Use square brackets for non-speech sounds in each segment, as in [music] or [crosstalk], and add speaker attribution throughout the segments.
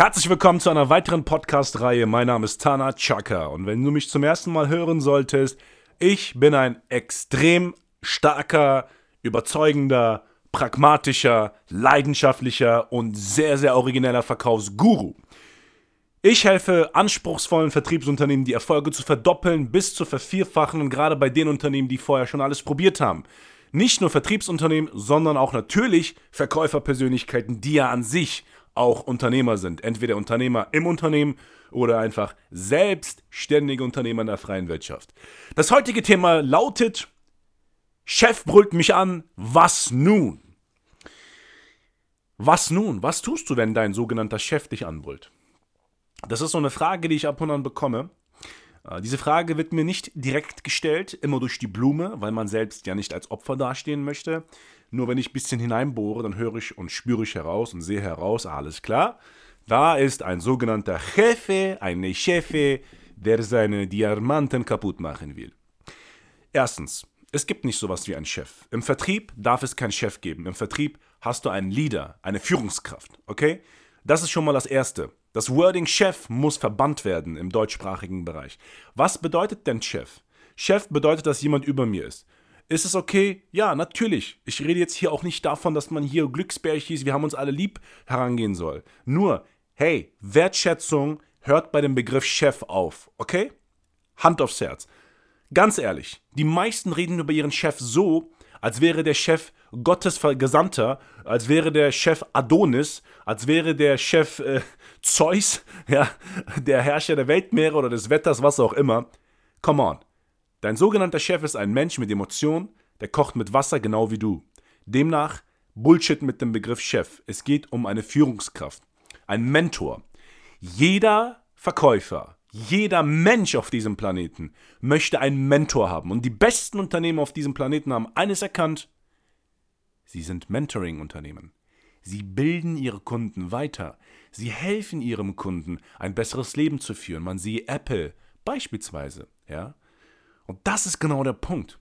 Speaker 1: Herzlich willkommen zu einer weiteren Podcast-Reihe. Mein Name ist Tana Chaka und wenn du mich zum ersten Mal hören solltest, ich bin ein extrem starker, überzeugender, pragmatischer, leidenschaftlicher und sehr, sehr origineller Verkaufsguru. Ich helfe anspruchsvollen Vertriebsunternehmen, die Erfolge zu verdoppeln bis zu vervierfachen und gerade bei den Unternehmen, die vorher schon alles probiert haben. Nicht nur Vertriebsunternehmen, sondern auch natürlich Verkäuferpersönlichkeiten, die ja an sich auch Unternehmer sind. Entweder Unternehmer im Unternehmen oder einfach selbstständige Unternehmer in der freien Wirtschaft. Das heutige Thema lautet, Chef brüllt mich an, was nun? Was nun? Was tust du, wenn dein sogenannter Chef dich anbrüllt? Das ist so eine Frage, die ich ab und an bekomme. Äh, diese Frage wird mir nicht direkt gestellt, immer durch die Blume, weil man selbst ja nicht als Opfer dastehen möchte. Nur wenn ich ein bisschen hineinbohre, dann höre ich und spüre ich heraus und sehe heraus, alles klar. Da ist ein sogenannter Chefe, eine Chefe, der seine Diamanten kaputt machen will. Erstens, es gibt nicht sowas wie einen Chef. Im Vertrieb darf es keinen Chef geben. Im Vertrieb hast du einen Leader, eine Führungskraft, okay? Das ist schon mal das Erste. Das Wording Chef muss verbannt werden im deutschsprachigen Bereich. Was bedeutet denn Chef? Chef bedeutet, dass jemand über mir ist. Ist es okay? Ja, natürlich. Ich rede jetzt hier auch nicht davon, dass man hier Glücksbärchis, wir haben uns alle lieb, herangehen soll. Nur, hey, Wertschätzung hört bei dem Begriff Chef auf, okay? Hand aufs Herz. Ganz ehrlich, die meisten reden über ihren Chef so, als wäre der Chef Gottes Gesandter, als wäre der Chef Adonis, als wäre der Chef äh, Zeus, [laughs] ja, der Herrscher der Weltmeere oder des Wetters, was auch immer. Come on. Dein sogenannter Chef ist ein Mensch mit Emotionen, der kocht mit Wasser genau wie du. Demnach Bullshit mit dem Begriff Chef. Es geht um eine Führungskraft, ein Mentor. Jeder Verkäufer, jeder Mensch auf diesem Planeten möchte einen Mentor haben. Und die besten Unternehmen auf diesem Planeten haben eines erkannt. Sie sind Mentoring-Unternehmen. Sie bilden ihre Kunden weiter. Sie helfen ihrem Kunden, ein besseres Leben zu führen. Man sieht Apple beispielsweise, ja. Und das ist genau der Punkt.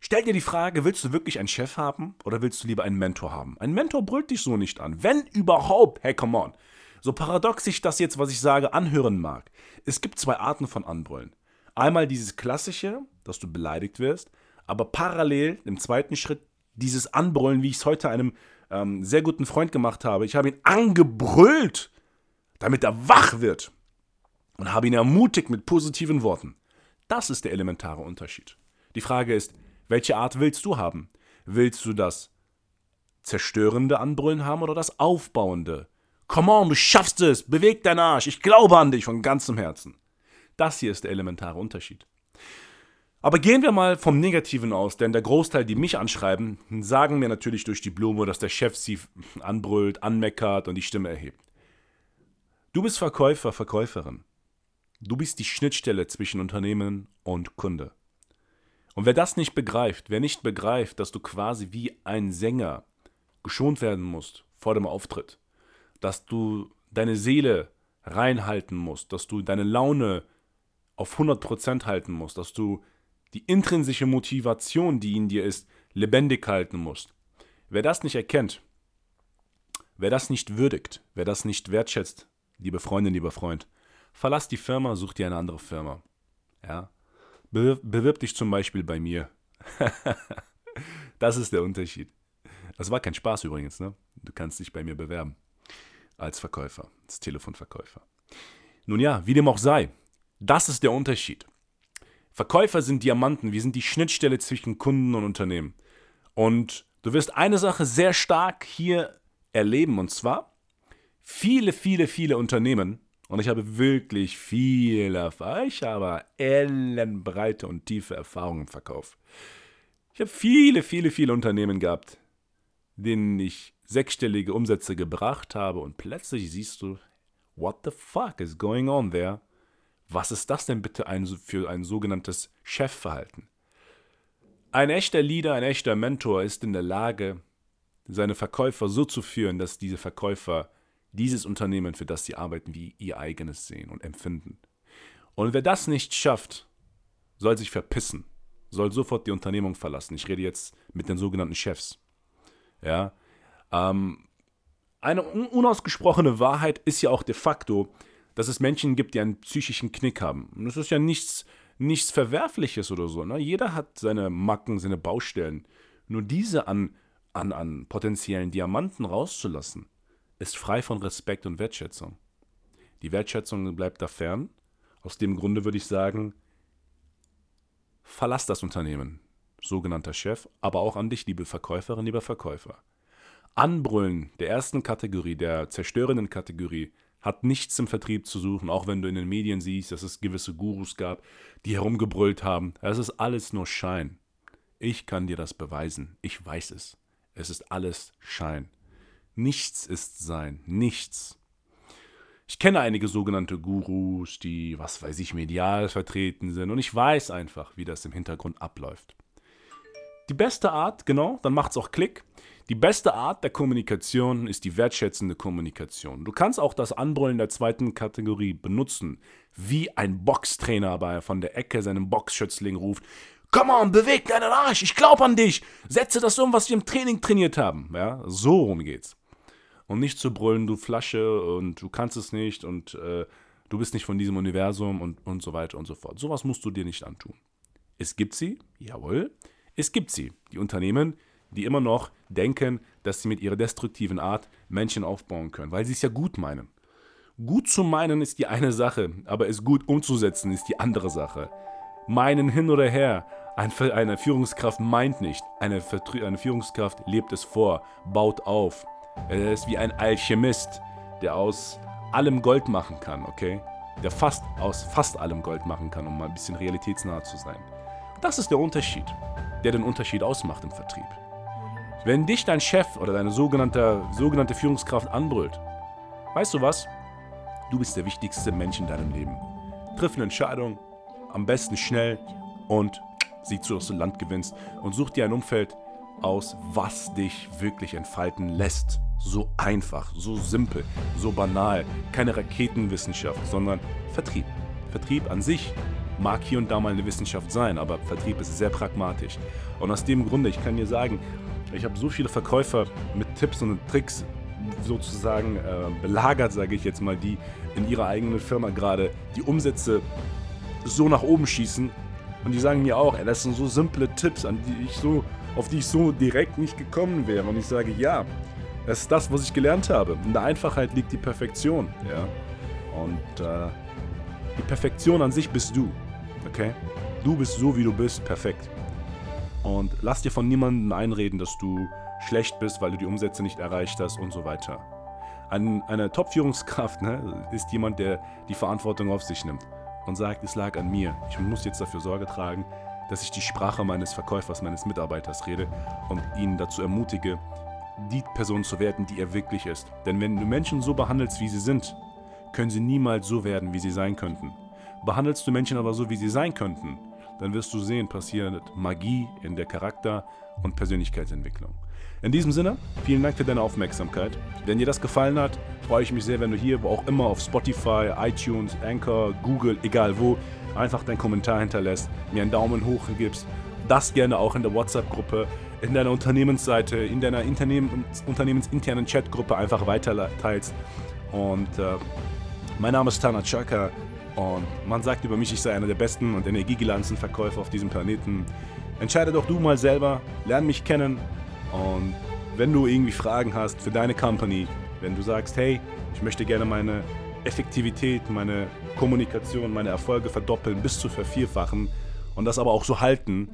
Speaker 1: Stell dir die Frage, willst du wirklich einen Chef haben oder willst du lieber einen Mentor haben? Ein Mentor brüllt dich so nicht an. Wenn überhaupt, hey, come on. So paradox sich das jetzt, was ich sage, anhören mag. Es gibt zwei Arten von Anbrüllen. Einmal dieses klassische, dass du beleidigt wirst, aber parallel im zweiten Schritt dieses Anbrüllen, wie ich es heute einem ähm, sehr guten Freund gemacht habe. Ich habe ihn angebrüllt, damit er wach wird und habe ihn ermutigt mit positiven Worten. Das ist der elementare Unterschied. Die Frage ist, welche Art willst du haben? Willst du das zerstörende Anbrüllen haben oder das aufbauende? Come on, du schaffst es, beweg deinen Arsch, ich glaube an dich von ganzem Herzen. Das hier ist der elementare Unterschied. Aber gehen wir mal vom Negativen aus, denn der Großteil, die mich anschreiben, sagen mir natürlich durch die Blume, dass der Chef sie anbrüllt, anmeckert und die Stimme erhebt. Du bist Verkäufer, Verkäuferin. Du bist die Schnittstelle zwischen Unternehmen und Kunde. Und wer das nicht begreift, wer nicht begreift, dass du quasi wie ein Sänger geschont werden musst vor dem Auftritt, dass du deine Seele reinhalten musst, dass du deine Laune auf 100% halten musst, dass du die intrinsische Motivation, die in dir ist, lebendig halten musst. Wer das nicht erkennt, wer das nicht würdigt, wer das nicht wertschätzt, liebe Freundin, lieber Freund, verlass die Firma, such dir eine andere Firma. Ja? Bewirb, bewirb dich zum Beispiel bei mir. [laughs] das ist der Unterschied. Das war kein Spaß übrigens, ne? Du kannst dich bei mir bewerben. Als Verkäufer, als Telefonverkäufer. Nun ja, wie dem auch sei, das ist der Unterschied. Verkäufer sind Diamanten, wir sind die Schnittstelle zwischen Kunden und Unternehmen. Und du wirst eine Sache sehr stark hier erleben, und zwar viele, viele, viele Unternehmen und ich habe wirklich viel Erfahrung. Ich habe ellenbreite und tiefe Erfahrungen im Verkauf. Ich habe viele, viele, viele Unternehmen gehabt, denen ich sechsstellige Umsätze gebracht habe und plötzlich siehst du, What the fuck is going on there? Was ist das denn bitte für ein sogenanntes Chefverhalten? Ein echter Leader, ein echter Mentor ist in der Lage, seine Verkäufer so zu führen, dass diese Verkäufer dieses Unternehmen, für das sie arbeiten, wie ihr eigenes sehen und empfinden. Und wer das nicht schafft, soll sich verpissen, soll sofort die Unternehmung verlassen. Ich rede jetzt mit den sogenannten Chefs. Ja, ähm, eine unausgesprochene Wahrheit ist ja auch de facto, dass es Menschen gibt, die einen psychischen Knick haben. Und das ist ja nichts, nichts Verwerfliches oder so. Ne? Jeder hat seine Macken, seine Baustellen. Nur diese an, an, an potenziellen Diamanten rauszulassen, ist frei von Respekt und Wertschätzung. Die Wertschätzung bleibt da fern. Aus dem Grunde würde ich sagen, verlass das Unternehmen, sogenannter Chef, aber auch an dich, liebe Verkäuferin, lieber Verkäufer. Anbrüllen der ersten Kategorie, der zerstörenden Kategorie, hat nichts im Vertrieb zu suchen, auch wenn du in den Medien siehst, dass es gewisse Gurus gab, die herumgebrüllt haben. Es ist alles nur Schein. Ich kann dir das beweisen. Ich weiß es. Es ist alles Schein. Nichts ist Sein. Nichts. Ich kenne einige sogenannte Gurus, die, was weiß ich, medial vertreten sind und ich weiß einfach, wie das im Hintergrund abläuft. Die beste Art, genau, dann macht es auch Klick. Die beste Art der Kommunikation ist die wertschätzende Kommunikation. Du kannst auch das Anbrüllen der zweiten Kategorie benutzen, wie ein Boxtrainer aber von der Ecke seinem Boxschützling ruft: Komm on, beweg deinen Arsch, ich glaub an dich. Setze das um, was wir im Training trainiert haben. Ja, so rum geht's. Und nicht zu brüllen, du Flasche und du kannst es nicht und äh, du bist nicht von diesem Universum und, und so weiter und so fort. Sowas musst du dir nicht antun. Es gibt sie, jawohl, es gibt sie, die Unternehmen, die immer noch denken, dass sie mit ihrer destruktiven Art Menschen aufbauen können, weil sie es ja gut meinen. Gut zu meinen ist die eine Sache, aber es gut umzusetzen ist die andere Sache. Meinen hin oder her, eine Führungskraft meint nicht, eine, eine Führungskraft lebt es vor, baut auf. Er ist wie ein Alchemist, der aus allem Gold machen kann, okay? Der fast aus fast allem Gold machen kann, um mal ein bisschen realitätsnah zu sein. Das ist der Unterschied, der den Unterschied ausmacht im Vertrieb. Wenn dich dein Chef oder deine sogenannte, sogenannte Führungskraft anbrüllt, weißt du was? Du bist der wichtigste Mensch in deinem Leben. Triff eine Entscheidung, am besten schnell und sieh zu, dass du Land gewinnst und such dir ein Umfeld aus, was dich wirklich entfalten lässt. So einfach, so simpel, so banal. Keine Raketenwissenschaft, sondern Vertrieb. Vertrieb an sich mag hier und da mal eine Wissenschaft sein, aber Vertrieb ist sehr pragmatisch. Und aus dem Grunde, ich kann dir sagen, ich habe so viele Verkäufer mit Tipps und Tricks sozusagen äh, belagert, sage ich jetzt mal, die in ihrer eigenen Firma gerade die Umsätze so nach oben schießen. Und die sagen mir auch, ey, das sind so simple Tipps, an die ich so, auf die ich so direkt nicht gekommen wäre. Und ich sage, ja, das ist das, was ich gelernt habe. In der Einfachheit liegt die Perfektion. Ja? Und äh, die Perfektion an sich bist du. Okay? Du bist so, wie du bist, perfekt. Und lass dir von niemandem einreden, dass du schlecht bist, weil du die Umsätze nicht erreicht hast und so weiter. Ein, eine Top-Führungskraft ne, ist jemand, der die Verantwortung auf sich nimmt und sagt, es lag an mir. Ich muss jetzt dafür Sorge tragen, dass ich die Sprache meines Verkäufers, meines Mitarbeiters rede und ihn dazu ermutige, die Person zu werden, die er wirklich ist. Denn wenn du Menschen so behandelst, wie sie sind, können sie niemals so werden, wie sie sein könnten. Behandelst du Menschen aber so, wie sie sein könnten, dann wirst du sehen, passiert Magie in der Charakter- und Persönlichkeitsentwicklung. In diesem Sinne, vielen Dank für deine Aufmerksamkeit. Wenn dir das gefallen hat, freue ich mich sehr, wenn du hier, wo auch immer, auf Spotify, iTunes, Anchor, Google, egal wo, einfach deinen Kommentar hinterlässt, mir einen Daumen hoch gibst. Das gerne auch in der WhatsApp-Gruppe, in deiner Unternehmensseite, in deiner Unternehmens unternehmensinternen Chatgruppe einfach weiterteilst. Und äh, mein Name ist Tana Chaka. Und man sagt über mich, ich sei einer der besten und energiegeladenen Verkäufer auf diesem Planeten. Entscheide doch du mal selber, lern mich kennen und wenn du irgendwie Fragen hast für deine Company, wenn du sagst, hey, ich möchte gerne meine Effektivität, meine Kommunikation, meine Erfolge verdoppeln bis zu vervierfachen und das aber auch so halten,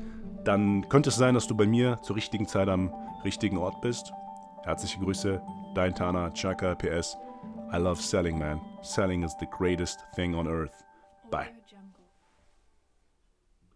Speaker 1: dann könnte es sein, dass du bei mir zur richtigen Zeit am richtigen Ort bist. Herzliche Grüße, dein Tana Chaka PS. I love selling, man. Selling is the greatest thing on earth. Bye.